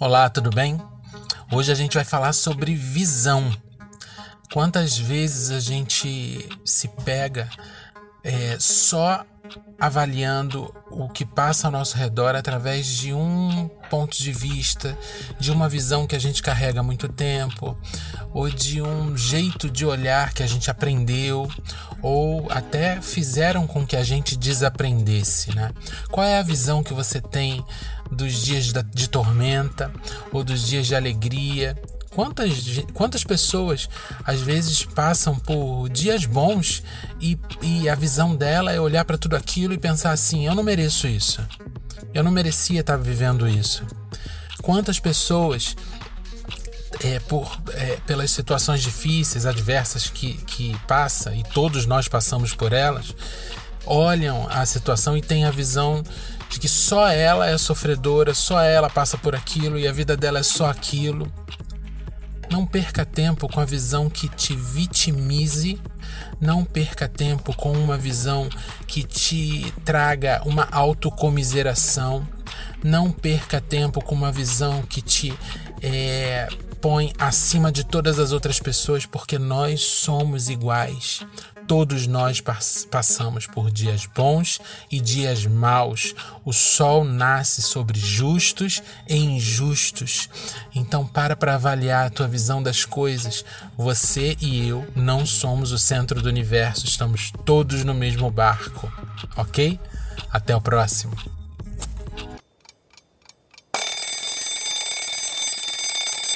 Olá, tudo bem? Hoje a gente vai falar sobre visão. Quantas vezes a gente se pega é, só avaliando o que passa ao nosso redor através de um ponto de vista, de uma visão que a gente carrega há muito tempo, ou de um jeito de olhar que a gente aprendeu, ou até fizeram com que a gente desaprendesse, né? Qual é a visão que você tem dos dias de tormenta ou dos dias de alegria? Quantas, quantas pessoas às vezes passam por dias bons e, e a visão dela é olhar para tudo aquilo e pensar assim: eu não mereço isso, eu não merecia estar vivendo isso. Quantas pessoas é, por, é, pelas situações difíceis, adversas que, que passa, e todos nós passamos por elas, olham a situação e têm a visão de que só ela é sofredora, só ela passa por aquilo e a vida dela é só aquilo. Não perca tempo com a visão que te vitimize, não perca tempo com uma visão que te traga uma autocomiseração, não perca tempo com uma visão que te é, põe acima de todas as outras pessoas, porque nós somos iguais. Todos nós passamos por dias bons e dias maus. O sol nasce sobre justos e injustos. Então para para avaliar a tua visão das coisas. Você e eu não somos o centro do universo, estamos todos no mesmo barco, OK? Até o próximo.